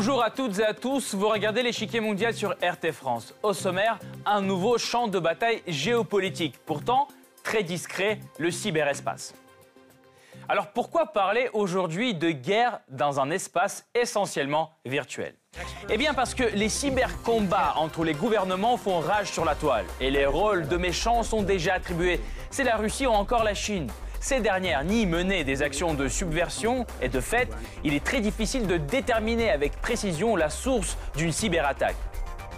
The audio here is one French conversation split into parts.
Bonjour à toutes et à tous, vous regardez l'échiquier mondial sur RT France. Au sommaire, un nouveau champ de bataille géopolitique, pourtant très discret, le cyberespace. Alors pourquoi parler aujourd'hui de guerre dans un espace essentiellement virtuel? Eh bien parce que les cybercombats entre les gouvernements font rage sur la toile et les rôles de méchants sont déjà attribués. C'est la Russie ou encore la Chine. Ces dernières nient mener des actions de subversion et de fait, il est très difficile de déterminer avec précision la source d'une cyberattaque.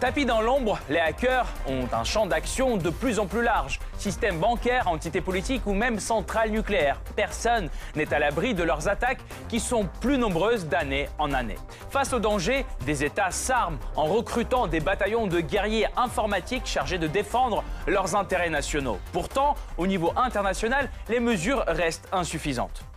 Tapis dans l'ombre, les hackers ont un champ d'action de plus en plus large. Système bancaire, entité politique ou même centrale nucléaire. Personne n'est à l'abri de leurs attaques qui sont plus nombreuses d'année en année. Face au danger, des États s'arment en recrutant des bataillons de guerriers informatiques chargés de défendre leurs intérêts nationaux. Pourtant, au niveau international, les mesures restent insuffisantes.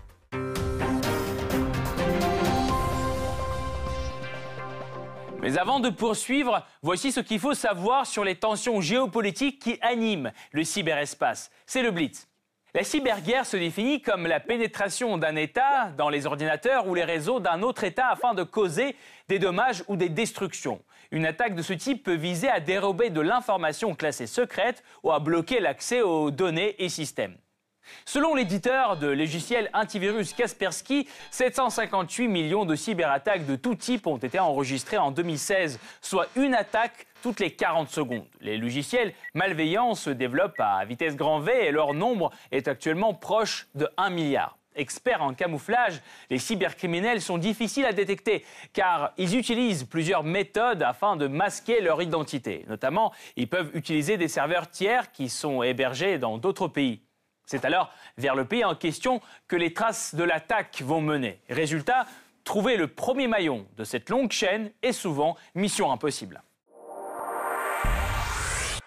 Mais avant de poursuivre, voici ce qu'il faut savoir sur les tensions géopolitiques qui animent le cyberespace. C'est le Blitz. La cyberguerre se définit comme la pénétration d'un État dans les ordinateurs ou les réseaux d'un autre État afin de causer des dommages ou des destructions. Une attaque de ce type peut viser à dérober de l'information classée secrète ou à bloquer l'accès aux données et systèmes. Selon l'éditeur de logiciel antivirus Kaspersky, 758 millions de cyberattaques de tout type ont été enregistrées en 2016, soit une attaque toutes les 40 secondes. Les logiciels malveillants se développent à vitesse grand V et leur nombre est actuellement proche de 1 milliard. Experts en camouflage, les cybercriminels sont difficiles à détecter car ils utilisent plusieurs méthodes afin de masquer leur identité. Notamment, ils peuvent utiliser des serveurs tiers qui sont hébergés dans d'autres pays. C'est alors vers le pays en question que les traces de l'attaque vont mener. Résultat, trouver le premier maillon de cette longue chaîne est souvent mission impossible.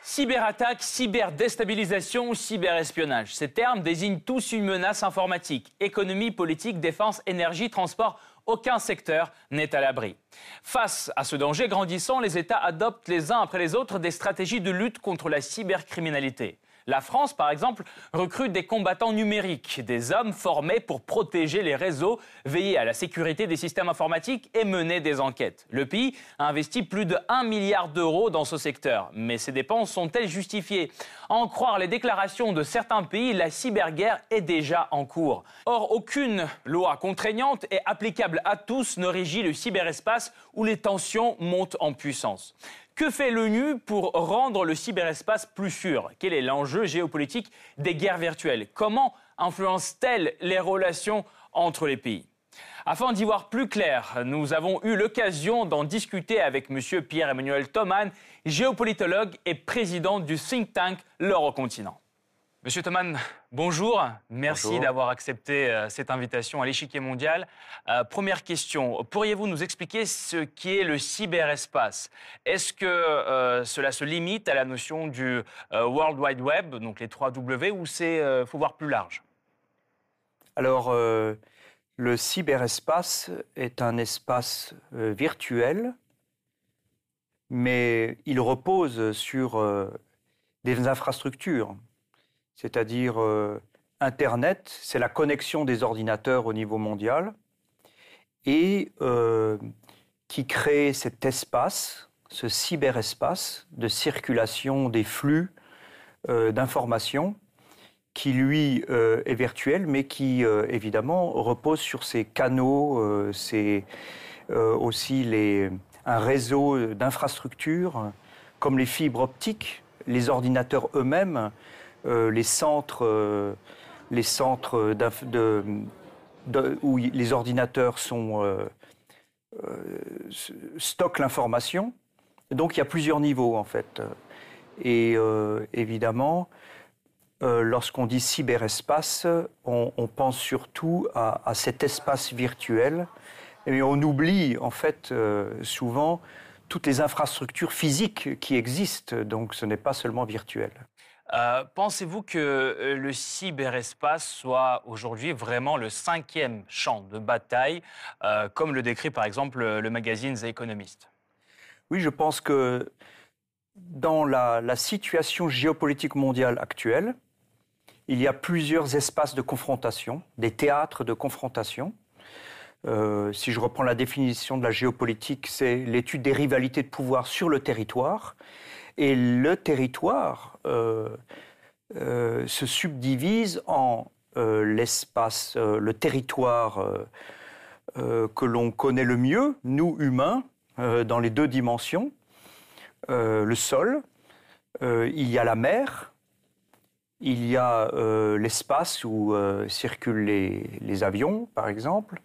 Cyberattaque, cyberdéstabilisation, cyberespionnage. Ces termes désignent tous une menace informatique. Économie, politique, défense, énergie, transport, aucun secteur n'est à l'abri. Face à ce danger grandissant, les États adoptent les uns après les autres des stratégies de lutte contre la cybercriminalité. La France, par exemple, recrute des combattants numériques, des hommes formés pour protéger les réseaux, veiller à la sécurité des systèmes informatiques et mener des enquêtes. Le pays a investi plus de 1 milliard d'euros dans ce secteur. Mais ces dépenses sont-elles justifiées? En croire les déclarations de certains pays, la cyberguerre est déjà en cours. Or, aucune loi contraignante et applicable à tous ne régit le cyberespace où les tensions montent en puissance. Que fait l'ONU pour rendre le cyberespace plus sûr? Quel est l'enjeu géopolitique des guerres virtuelles? Comment influence-t-elle les relations entre les pays? Afin d'y voir plus clair, nous avons eu l'occasion d'en discuter avec M. Pierre-Emmanuel Thoman, géopolitologue et président du think tank L'Eurocontinent. Monsieur Thoman, bonjour. Merci d'avoir accepté euh, cette invitation à l'échiquier mondial. Euh, première question, pourriez-vous nous expliquer ce qui est le cyberespace? Est-ce que euh, cela se limite à la notion du World Wide Web, donc les 3 W, ou c'est faut voir plus large? Alors, le cyberespace est un espace virtuel, mais il repose sur des infrastructures c'est-à-dire euh, Internet, c'est la connexion des ordinateurs au niveau mondial, et euh, qui crée cet espace, ce cyberespace de circulation des flux euh, d'informations, qui lui est virtuel, mais qui évidemment repose sur ces canaux, c'est aussi les, un réseau d'infrastructures, comme les fibres optiques, les ordinateurs eux-mêmes euh, les centres, euh, les centres où les ordinateurs euh, stockent l'information. Donc il y a plusieurs niveaux en fait. Et évidemment, lorsqu'on dit cyberespace, on, pense surtout à, cet espace virtuel, mais on oublie en fait souvent toutes les infrastructures physiques qui existent, donc ce n'est pas seulement virtuel. Euh, pensez-vous que euh, le cyberespace soit aujourd'hui vraiment le cinquième champ de bataille, euh, comme le décrit par exemple le magazine The Economist? Oui, je pense que dans la, situation géopolitique mondiale actuelle, il y a plusieurs espaces de confrontation, des théâtres de confrontation. Si je reprends la définition de la géopolitique, c'est l'étude des rivalités de pouvoir sur le territoire. Et le territoire euh, euh, se subdivise en l'espace, le territoire que l'on connaît le mieux, nous humains, dans les deux dimensions, le sol, il y a la mer, il y a l'espace où circulent les, avions, par exemple,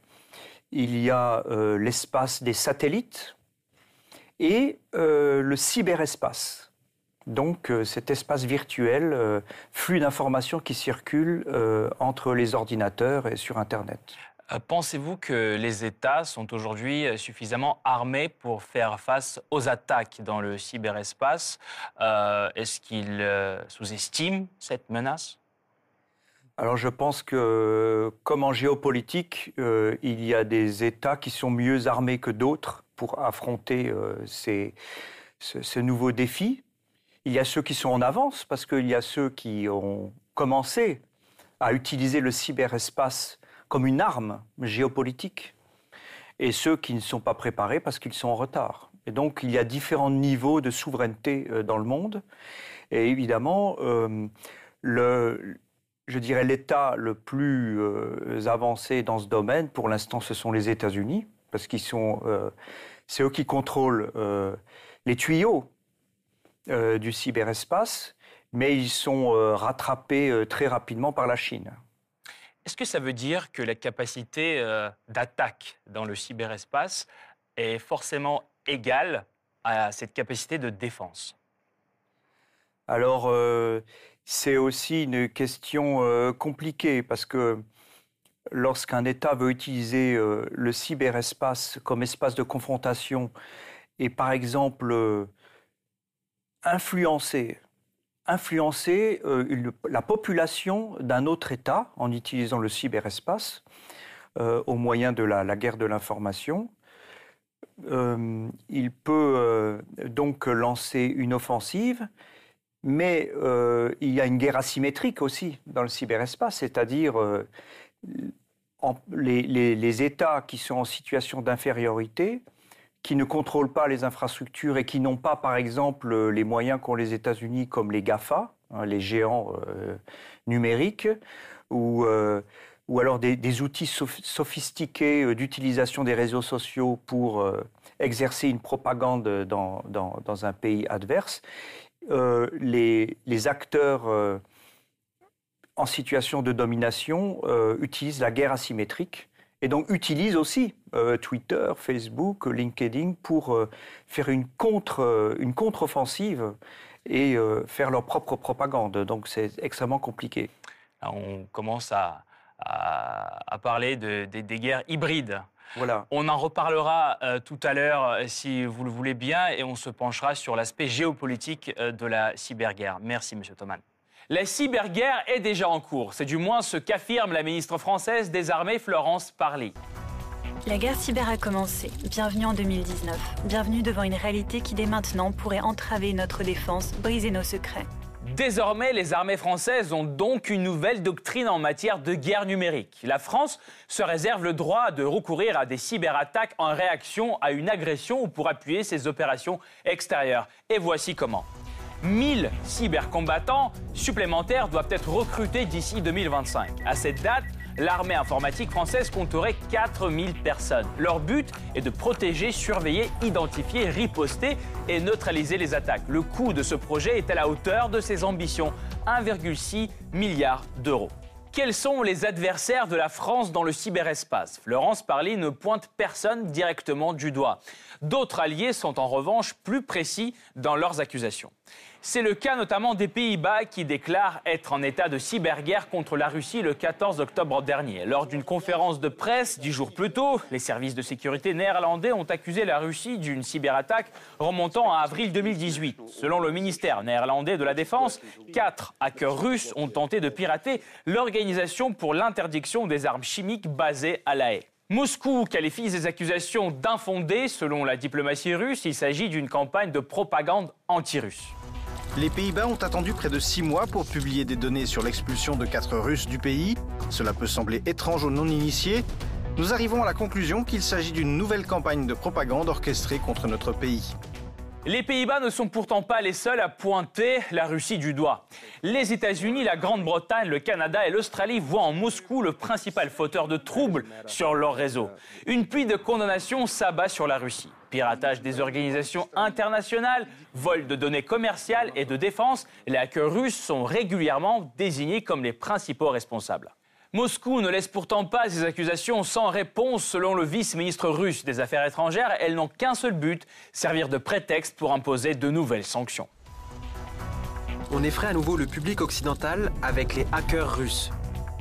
il y a euh, l'espace des satellites et euh, le cyberespace. Donc euh, cet espace virtuel, flux d'informations qui circulent entre les ordinateurs et sur Internet. Pensez-vous que les États sont aujourd'hui suffisamment armés pour faire face aux attaques dans le cyberespace? Est-ce qu'ils sous-estiment cette menace? Alors je pense que, comme en géopolitique, euh, il y a des États qui sont mieux armés que d'autres pour affronter euh, ces, ce, nouveau défi. Il y a ceux qui sont en avance, parce qu'il y a ceux qui ont commencé à utiliser le cyberespace comme une arme géopolitique, et ceux qui ne sont pas préparés parce qu'ils sont en retard. Et donc il y a différents niveaux de souveraineté euh, dans le monde. Et évidemment, le, je dirais, l'État le plus euh, avancé dans ce domaine, pour l'instant, ce sont les États-Unis, parce qu'ils sont, euh, c'est eux qui contrôlent euh, les tuyaux du cyberespace, mais ils sont rattrapés très rapidement par la Chine. Est-ce que ça veut dire que la capacité d'attaque dans le cyberespace est forcément égale à cette capacité de défense? Alors, c'est aussi une question euh, compliquée parce que lorsqu'un État veut utiliser euh, le cyberespace comme espace de confrontation et par exemple euh, influencer, influencer la population d'un autre État en utilisant le cyberespace au moyen de la guerre de l'information, il peut donc lancer une offensive mais euh, il y a une guerre asymétrique aussi dans le cyberespace, c'est-à-dire euh, les, États qui sont en situation d'infériorité, qui ne contrôlent pas les infrastructures et qui n'ont pas, par exemple, les moyens qu'ont les États-Unis comme les GAFA, hein, les géants euh, numériques, ou, alors des, outils sophistiqués d'utilisation des réseaux sociaux pour exercer une propagande dans, un pays adverse. Euh, les, acteurs euh, en situation de domination euh, utilisent la guerre asymétrique et donc utilisent aussi Twitter, Facebook, LinkedIn pour faire une contre une contre-offensive et faire leur propre propagande. Donc c'est extrêmement compliqué. on commence à, à, parler de, des guerres hybrides. On en reparlera euh, tout à l'heure, euh, si vous le voulez bien, et on se penchera sur l'aspect géopolitique euh, de la cyberguerre. Merci, Monsieur Thoman. La cyberguerre est déjà en cours. C'est du moins ce qu'affirme la ministre française des Armées, Florence Parly. La guerre cyber a commencé. Bienvenue en 2019. Bienvenue devant une réalité qui dès maintenant pourrait entraver notre défense, briser nos secrets. Désormais, les armées françaises ont donc une nouvelle doctrine en matière de guerre numérique. La France se réserve le droit de recourir à des cyberattaques en réaction à une agression ou pour appuyer ses opérations extérieures. Et voici comment. 1000 cybercombattants supplémentaires doivent être recrutés d'ici 2025. À cette date, l'armée informatique française compterait 4000 personnes. Leur but est de protéger, surveiller, identifier, riposter et neutraliser les attaques. Le coût de ce projet est à la hauteur de ses ambitions, 1,6 milliard d'euros. Quels sont les adversaires de la France dans le cyberespace? Florence Parly ne pointe personne directement du doigt. D'autres alliés sont en revanche plus précis dans leurs accusations. C'est le cas notamment des Pays-Bas qui déclarent être en état de cyberguerre contre la Russie le 14 octobre dernier. Lors d'une conférence de presse dix jours plus tôt, les services de sécurité néerlandais ont accusé la Russie d'une cyberattaque remontant à avril 2018. Selon le ministère néerlandais de la Défense, quatre hackers russes ont tenté de pirater l'Organisation pour l'interdiction des armes chimiques basée à La Haye. Moscou qualifie ces accusations d'infondées. Selon la diplomatie russe, il s'agit d'une campagne de propagande anti-russe. Les Pays-Bas ont attendu près de six mois pour publier des données sur l'expulsion de quatre Russes du pays. Cela peut sembler étrange aux non-initiés, nous arrivons à la conclusion qu'il s'agit d'une nouvelle campagne de propagande orchestrée contre notre pays. Les Pays-Bas ne sont pourtant pas les seuls à pointer la Russie du doigt. Les États-Unis, la Grande-Bretagne, le Canada et l'Australie voient en Moscou le principal fauteur de troubles sur leur réseau. Une pluie de condamnations s'abat sur la Russie. Piratage des organisations internationales, vol de données commerciales et de défense, les hackers russes sont régulièrement désignés comme les principaux responsables. Moscou ne laisse pourtant pas ces accusations sans réponse selon le vice-ministre russe des Affaires étrangères. Elles n'ont qu'un seul but, servir de prétexte pour imposer de nouvelles sanctions. On effraie à nouveau le public occidental avec les hackers russes.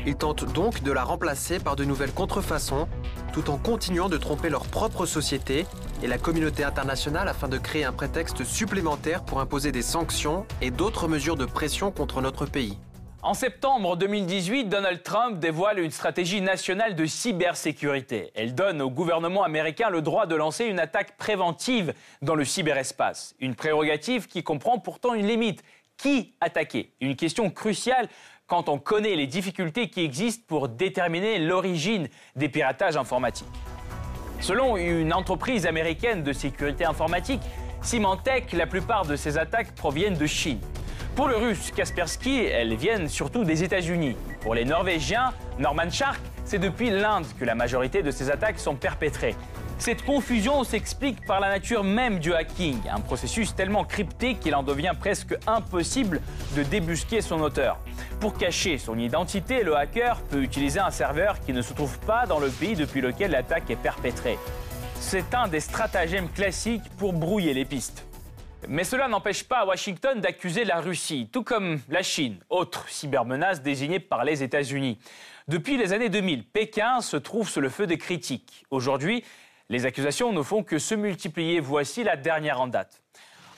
Ils tentent donc de la remplacer par de nouvelles contrefaçons, tout en continuant de tromper leur propre société et la communauté internationale afin de créer un prétexte supplémentaire pour imposer des sanctions et d'autres mesures de pression contre notre pays. En septembre 2018, Donald Trump dévoile une stratégie nationale de cybersécurité. Elle donne au gouvernement américain le droit de lancer une attaque préventive dans le cyberespace. Une prérogative qui comprend pourtant une limite. Qui attaquer? Une question cruciale quand on connaît les difficultés qui existent pour déterminer l'origine des piratages informatiques. Selon une entreprise américaine de sécurité informatique, Symantec, la plupart de ces attaques proviennent de Chine. Pour le russe Kaspersky, elles viennent surtout des États-Unis. Pour les Norvégiens, Norman Shark, c'est depuis l'Inde que la majorité de ces attaques sont perpétrées. Cette confusion s'explique par la nature même du hacking, un processus tellement crypté qu'il en devient presque impossible de débusquer son auteur. Pour cacher son identité, le hacker peut utiliser un serveur qui ne se trouve pas dans le pays depuis lequel l'attaque est perpétrée. C'est un des stratagèmes classiques pour brouiller les pistes. Mais cela n'empêche pas Washington d'accuser la Russie, tout comme la Chine, autre cybermenace désignée par les États-Unis. Depuis les années 2000, Pékin se trouve sous le feu des critiques. Aujourd'hui, les accusations ne font que se multiplier. Voici la dernière en date.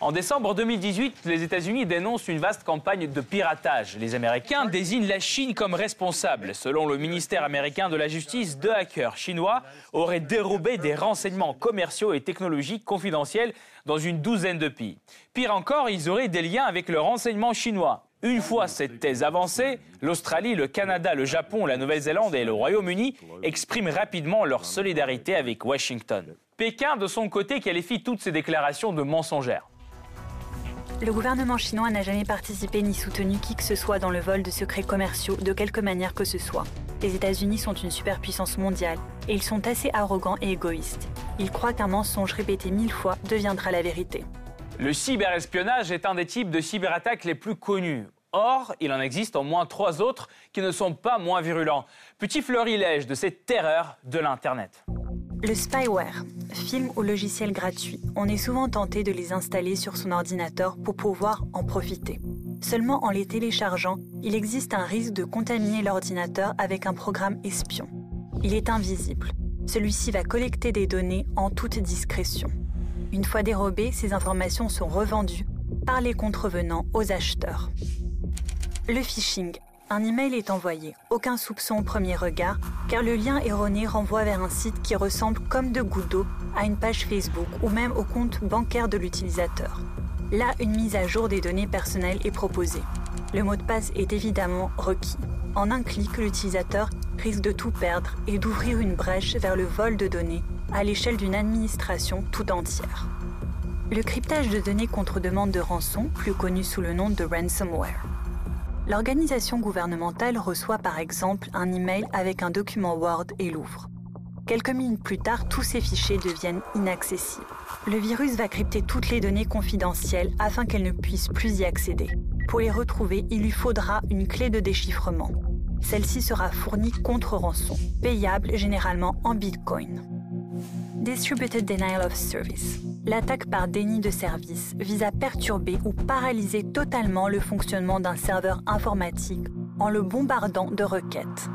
En décembre 2018, les États-Unis dénoncent une vaste campagne de piratage. Les Américains désignent la Chine comme responsable. Selon le ministère américain de la Justice, deux hackers chinois auraient dérobé des renseignements commerciaux et technologiques confidentiels dans une douzaine de pays. Pire encore, ils auraient des liens avec le renseignement chinois. Une fois cette thèse avancée, l'Australie, le Canada, le Japon, la Nouvelle-Zélande et le Royaume-Uni expriment rapidement leur solidarité avec Washington. Pékin, de son côté, qualifie toutes ces déclarations de mensongères. Le gouvernement chinois n'a jamais participé ni soutenu qui que ce soit dans le vol de secrets commerciaux de quelque manière que ce soit. Les États-Unis sont une superpuissance mondiale et ils sont assez arrogants et égoïstes. Ils croient qu'un mensonge répété mille fois deviendra la vérité. Le cyberespionnage est un des types de cyberattaques les plus connus. Or, il en existe au moins trois autres qui ne sont pas moins virulents. Petit fleurilège de cette terreur de l'Internet. Le spyware, film ou logiciel gratuit, on est souvent tenté de les installer sur son ordinateur pour pouvoir en profiter. Seulement en les téléchargeant, il existe un risque de contaminer l'ordinateur avec un programme espion. Il est invisible. Celui-ci va collecter des données en toute discrétion. Une fois dérobées, ces informations sont revendues par les contrevenants aux acheteurs. Le phishing, un email est envoyé. Aucun soupçon au premier regard, car le lien erroné renvoie vers un site qui ressemble comme de gouttes d'eau à une page Facebook ou même au compte bancaire de l'utilisateur. Là, une mise à jour des données personnelles est proposée. Le mot de passe est évidemment requis. En un clic, l'utilisateur risque de tout perdre et d'ouvrir une brèche vers le vol de données à l'échelle d'une administration tout entière. Le cryptage de données contre demande de rançon, plus connu sous le nom de ransomware. L'organisation gouvernementale reçoit par exemple un email avec un document Word et l'ouvre. Quelques minutes plus tard, tous ces fichiers deviennent inaccessibles. Le virus va crypter toutes les données confidentielles afin qu'elles ne puissent plus y accéder. Pour les retrouver, il lui faudra une clé de déchiffrement. Celle-ci sera fournie contre rançon, payable généralement en Bitcoin. Distributed Denial of Service. L'attaque par déni de service vise à perturber ou paralyser totalement le fonctionnement d'un serveur informatique en le bombardant de requêtes.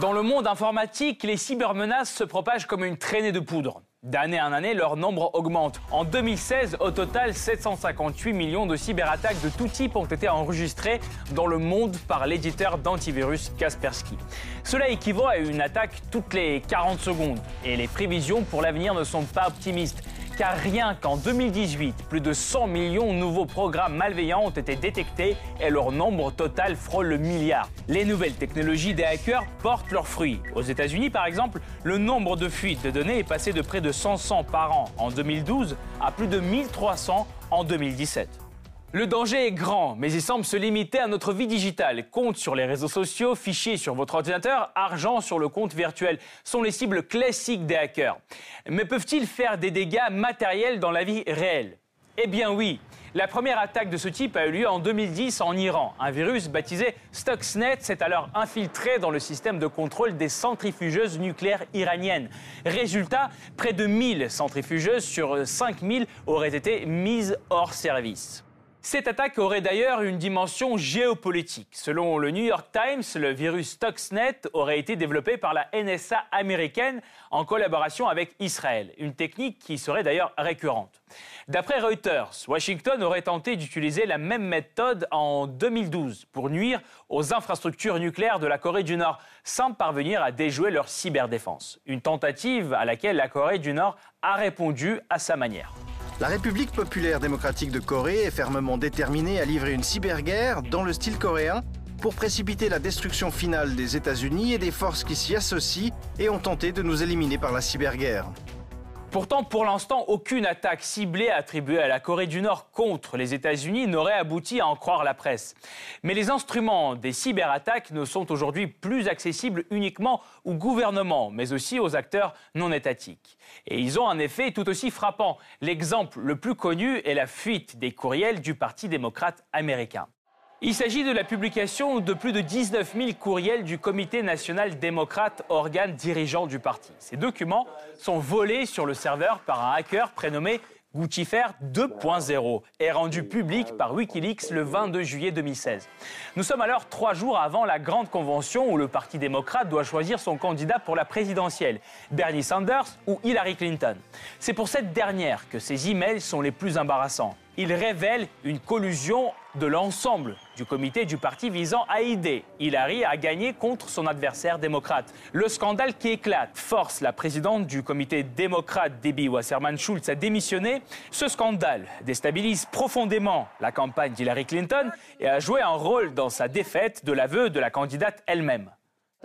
Dans le monde informatique, les cybermenaces se propagent comme une traînée de poudre. D'année en année, leur nombre augmente. En 2016, au total, 758 millions de cyberattaques de tout type ont été enregistrées dans le monde par l'éditeur d'antivirus Kaspersky. Cela équivaut à une attaque toutes les 40 secondes. Et les prévisions pour l'avenir ne sont pas optimistes car rien qu'en 2018, plus de 100 millions de nouveaux programmes malveillants ont été détectés et leur nombre total frôle le milliard. Les nouvelles technologies des hackers portent leurs fruits. Aux États-Unis, par exemple, le nombre de fuites de données est passé de près de 500 par an en 2012 à plus de 1300 en 2017. Le danger est grand, mais il semble se limiter à notre vie digitale. Compte sur les réseaux sociaux, fichiers sur votre ordinateur, argent sur le compte virtuel sont les cibles classiques des hackers. Mais peuvent-ils faire des dégâts matériels dans la vie réelle? Eh bien oui. La première attaque de ce type a eu lieu en 2010 en Iran. Un virus baptisé Stuxnet s'est alors infiltré dans le système de contrôle des centrifugeuses nucléaires iraniennes. Résultat, près de 1000 centrifugeuses sur 5000 auraient été mises hors service. Cette attaque aurait d'ailleurs une dimension géopolitique. Selon le New York Times, le virus Stuxnet aurait été développé par la NSA américaine en collaboration avec Israël, une technique qui serait d'ailleurs récurrente. D'après Reuters, Washington aurait tenté d'utiliser la même méthode en 2012 pour nuire aux infrastructures nucléaires de la Corée du Nord sans parvenir à déjouer leur cyberdéfense. Une tentative à laquelle la Corée du Nord a répondu à sa manière. La République populaire démocratique de Corée est fermement déterminée à livrer une cyberguerre dans le style coréen pour précipiter la destruction finale des États-Unis et des forces qui s'y associent et ont tenté de nous éliminer par la cyberguerre. Pourtant, pour l'instant, aucune attaque ciblée attribuée à la Corée du Nord contre les États-Unis n'aurait abouti à en croire la presse. Mais les instruments des cyberattaques ne sont aujourd'hui plus accessibles uniquement aux gouvernements, mais aussi aux acteurs non étatiques. Et ils ont un effet tout aussi frappant. L'exemple le plus connu est la fuite des courriels du Parti démocrate américain. Il s'agit de la publication de plus de 19 000 courriels du Comité national démocrate, organe dirigeant du parti. Ces documents sont volés sur le serveur par un hacker prénommé Guccifer 2.0 et rendu public par Wikileaks le 22 juillet 2016. Nous sommes alors trois jours avant la grande convention où le Parti démocrate doit choisir son candidat pour la présidentielle, Bernie Sanders ou Hillary Clinton. C'est pour cette dernière que ces emails sont les plus embarrassants. Ils révèlent une collusion de l'ensemble du comité du parti visant à aider Hillary à gagner contre son adversaire démocrate. Le scandale qui éclate force la présidente du comité démocrate Debbie Wasserman Schultz à démissionner. Ce scandale déstabilise profondément la campagne d'Hillary Clinton et a joué un rôle dans sa défaite de l'aveu de la candidate elle-même.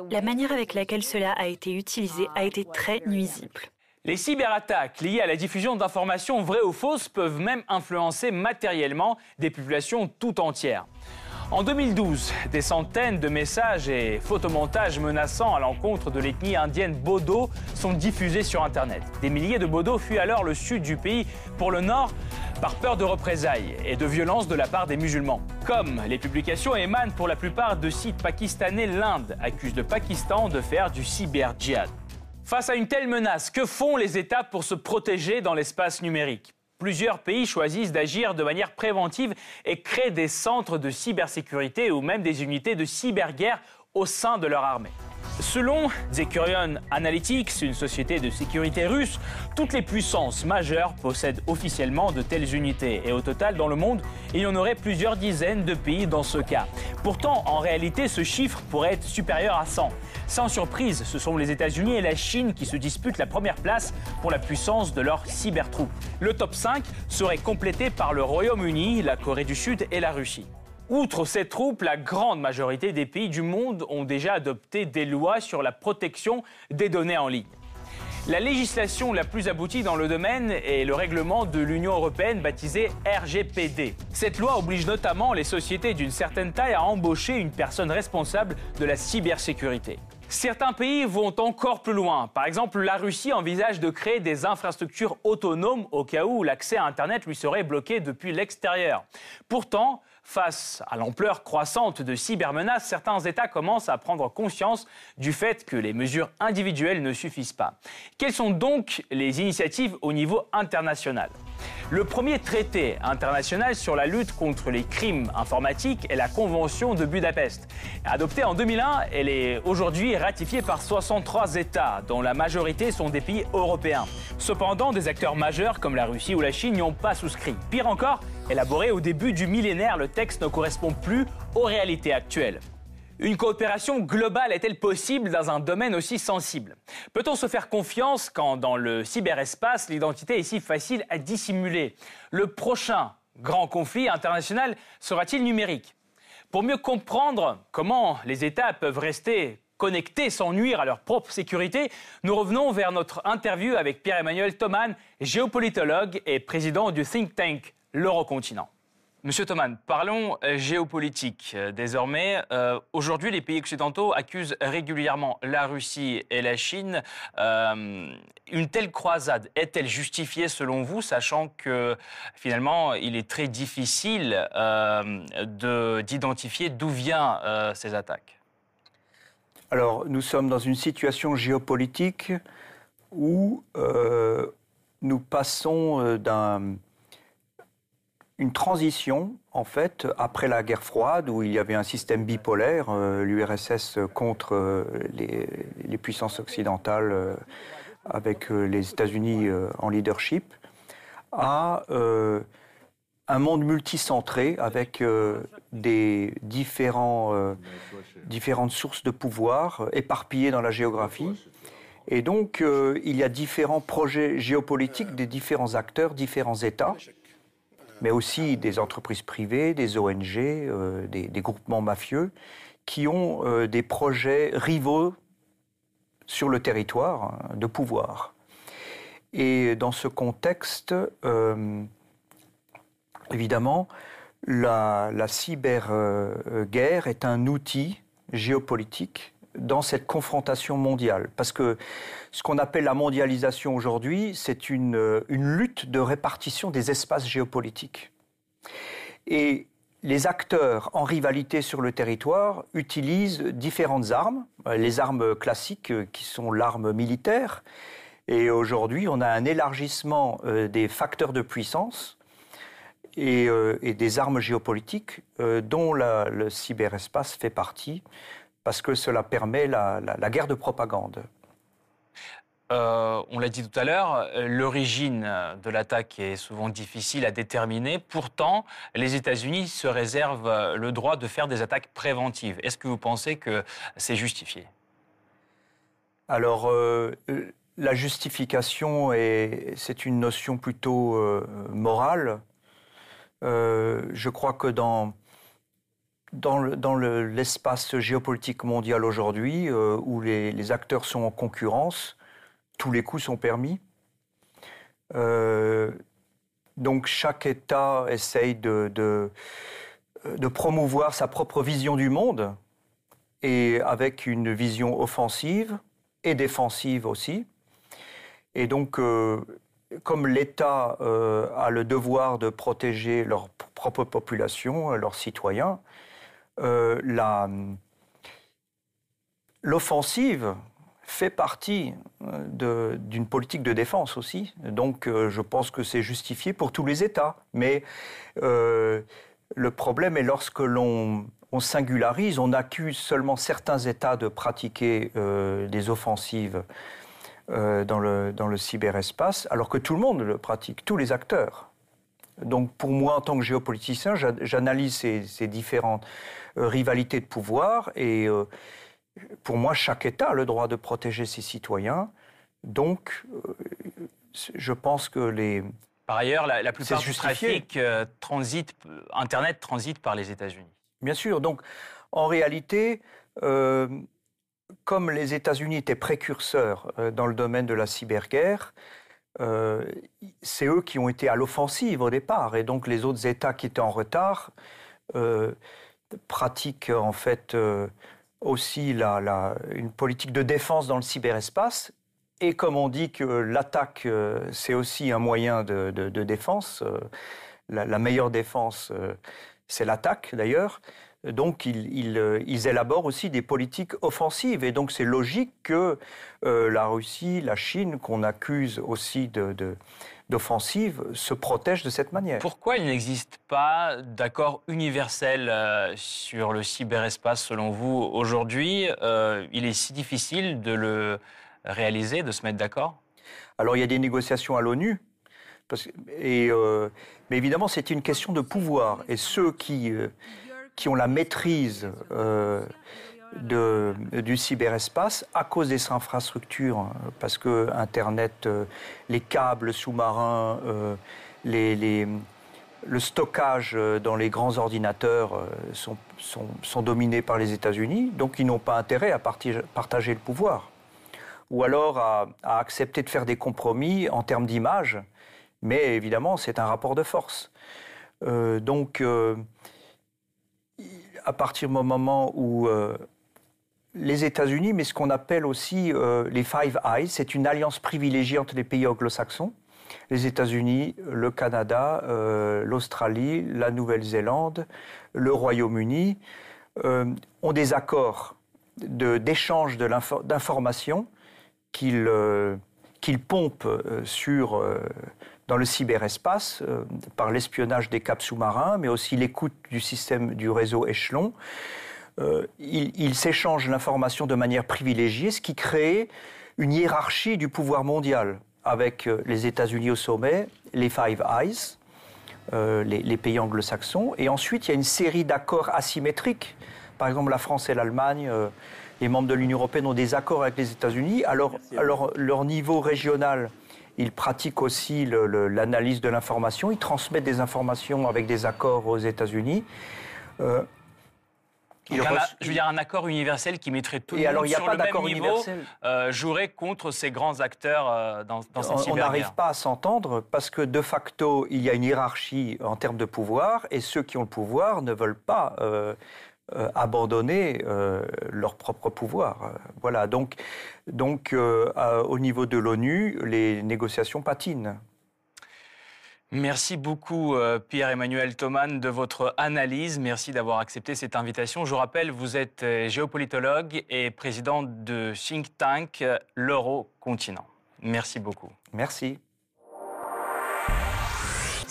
La manière avec laquelle cela a été utilisé a été très nuisible. Les cyberattaques liées à la diffusion d'informations vraies ou fausses peuvent même influencer matériellement des populations tout entières. En 2012, des centaines de messages et photomontages menaçants à l'encontre de l'ethnie indienne Bodo sont diffusés sur Internet. Des milliers de Bodo fuient alors le sud du pays pour le nord par peur de représailles et de violences de la part des musulmans. Comme les publications émanent pour la plupart de sites pakistanais, l'Inde accuse le Pakistan de faire du cyber-djihad. Face à une telle menace, que font les États pour se protéger dans l'espace numérique? Plusieurs pays choisissent d'agir de manière préventive et créent des centres de cybersécurité ou même des unités de cyberguerre au sein de leur armée. Selon Zekurion Analytics, une société de sécurité russe, toutes les puissances majeures possèdent officiellement de telles unités. Et au total, dans le monde, il y en aurait plusieurs dizaines de pays dans ce cas. Pourtant, en réalité, ce chiffre pourrait être supérieur à 100. Sans surprise, ce sont les États-Unis et la Chine qui se disputent la première place pour la puissance de leurs cybertroupes. Le top 5 serait complété par le Royaume-Uni, la Corée du Sud et la Russie. Outre ces troupes, la grande majorité des pays du monde ont déjà adopté des lois sur la protection des données en ligne. La législation la plus aboutie dans le domaine est le règlement de l'Union européenne baptisé RGPD. Cette loi oblige notamment les sociétés d'une certaine taille à embaucher une personne responsable de la cybersécurité. Certains pays vont encore plus loin. Par exemple, la Russie envisage de créer des infrastructures autonomes au cas où l'accès à Internet lui serait bloqué depuis l'extérieur. Pourtant, Face à l'ampleur croissante de cybermenaces, certains États commencent à prendre conscience du fait que les mesures individuelles ne suffisent pas. Quelles sont donc les initiatives au niveau international? Le premier traité international sur la lutte contre les crimes informatiques est la Convention de Budapest. Adoptée en 2001, elle est aujourd'hui ratifiée par 63 États, dont la majorité sont des pays européens. Cependant, des acteurs majeurs comme la Russie ou la Chine n'y ont pas souscrit. Pire encore, élaboré au début du millénaire, le texte ne correspond plus aux réalités actuelles. Une coopération globale est-elle possible dans un domaine aussi sensible? Peut-on se faire confiance quand dans le cyberespace l'identité est si facile à dissimuler? Le prochain grand conflit international sera-t-il numérique? Pour mieux comprendre comment les États peuvent rester connectés sans nuire à leur propre sécurité, nous revenons vers notre interview avec Pierre-Emmanuel Thoman, géopolitologue et président du think tank L'Eurocontinent. Monsieur Thoman, parlons euh, géopolitique euh, désormais. Euh, aujourd'hui, les pays occidentaux accusent régulièrement la Russie et la Chine. une telle croisade est-elle justifiée selon vous, sachant que finalement, il est très difficile d'identifier d'où viennent ces attaques? Alors, nous sommes dans une situation géopolitique où nous passons d'un une transition, en fait, après la guerre froide, où il y avait un système bipolaire, euh, l'URSS contre euh, les, puissances occidentales, euh, avec les États-Unis en leadership, à un monde multicentré, avec des différents, différentes sources de pouvoir éparpillées dans la géographie. Et donc, il y a différents projets géopolitiques des différents acteurs, différents États mais aussi des entreprises privées, des ONG, euh, des, groupements mafieux, qui ont euh, des projets rivaux sur le territoire hein, de pouvoir. Et dans ce contexte, euh, évidemment, la, la cyberguerre est un outil géopolitique dans cette confrontation mondiale. Parce que ce qu'on appelle la mondialisation aujourd'hui, c'est une, une, lutte de répartition des espaces géopolitiques. Et les acteurs en rivalité sur le territoire utilisent différentes armes, les armes classiques euh, qui sont l'arme militaire. Et aujourd'hui, on a un élargissement euh, des facteurs de puissance et, euh, des armes géopolitiques dont le cyberespace fait partie parce que cela permet la, guerre de propagande. Euh, on l'a dit tout à l'heure, l'origine de l'attaque est souvent difficile à déterminer. Pourtant, les États-Unis se réservent le droit de faire des attaques préventives. Est-ce que vous pensez que c'est justifié? Alors, euh, la justification, c'est une notion plutôt euh, morale. je crois que dans dans l'espace géopolitique mondial aujourd'hui, euh, où les, acteurs sont en concurrence, tous les coups sont permis. Euh, donc chaque État essaye de, promouvoir sa propre vision du monde, et avec une vision offensive et défensive aussi. Et donc, euh, comme l'État a le devoir de protéger leur propre population, leurs citoyens, l'offensive fait partie euh, d'une politique de défense aussi. Donc euh, je pense que c'est justifié pour tous les États. Mais le problème est lorsque l'on singularise, on accuse seulement certains États de pratiquer des offensives dans le cyberespace, alors que tout le monde le pratique, tous les acteurs. Donc pour moi, en tant que géopoliticien, j'analyse ces, différentes euh, rivalités de pouvoir et euh, pour moi, chaque État a le droit de protéger ses citoyens. Donc, euh, je pense que les... Par ailleurs, la, plupart du trafic transite, Internet transite par les États-Unis. Bien sûr. Donc, en réalité, comme les États-Unis étaient précurseurs dans le domaine de la cyberguerre, euh, c'est eux qui ont été à l'offensive au départ. Et donc les autres États qui étaient en retard euh, pratiquent en fait euh, aussi une politique de défense dans le cyberespace. Et comme on dit que l'attaque, c'est aussi un moyen de, défense, la, meilleure défense, c'est l'attaque d'ailleurs. Donc, euh, ils, élaborent aussi des politiques offensives. Et donc, c'est logique que euh, la Russie, la Chine, qu'on accuse aussi d'offensive, se protègent de cette manière. Pourquoi il n'existe pas d'accord universel euh, sur le cyberespace, selon vous, aujourd'hui Il est si difficile de le réaliser, de se mettre d'accord? Alors, il y a des négociations à l'ONU. mais évidemment, c'est une question de pouvoir. Et ceux qui qui ont la maîtrise euh, du cyberespace à cause des infrastructures, parce que Internet, les câbles sous-marins, les, le stockage dans les grands ordinateurs sont, dominés par les États-Unis, donc ils n'ont pas intérêt à partager le pouvoir ou alors à, accepter de faire des compromis en termes d'image. Mais évidemment, c'est un rapport de force. Euh, donc, euh, à partir du moment où euh, les États-Unis, mais ce qu'on appelle aussi les Five Eyes, c'est une alliance privilégiée entre les pays anglo-saxons, les États-Unis, le Canada, l'Australie, la Nouvelle-Zélande, le Royaume-Uni, ont des accords d'échange d'informations qu'il euh, pompe euh, sur, euh, dans le cyberespace par l'espionnage des caps sous-marins, mais aussi l'écoute du système du réseau échelon. il, s'échange l'information de manière privilégiée, ce qui crée une hiérarchie du pouvoir mondial, avec les États-Unis au sommet, les Five Eyes, les, les, pays anglo-saxons, et ensuite il y a une série d'accords asymétriques. Par exemple, la France et l'Allemagne les membres de l'Union européenne ont des accords avec les États-Unis. Alors, alors, leur niveau régional, ils pratiquent aussi l'analyse de l'information. Ils transmettent des informations avec des accords aux États-Unis. Euh, je veux dire, un accord universel qui mettrait tout le monde sur le même niveau euh, jouerait contre ces grands acteurs euh, dans, dans cette On n'arrive pas à s'entendre parce que de facto, il y a une hiérarchie en termes de pouvoir et ceux qui ont le pouvoir ne veulent pas euh, euh, abandonner euh, leur propre pouvoir. Voilà, donc, donc euh, au niveau de l'ONU, les négociations patinent. Merci beaucoup Pierre-Emmanuel Thoman de votre analyse. Merci d'avoir accepté cette invitation. Je rappelle, vous êtes géopolitologue et président de think tank l'Eurocontinent. Merci beaucoup. Merci.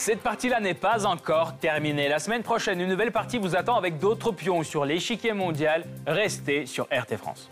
Cette partie-là n'est pas encore terminée. La semaine prochaine, une nouvelle partie vous attend avec d'autres pions sur l'échiquier mondial. Restez sur RT France.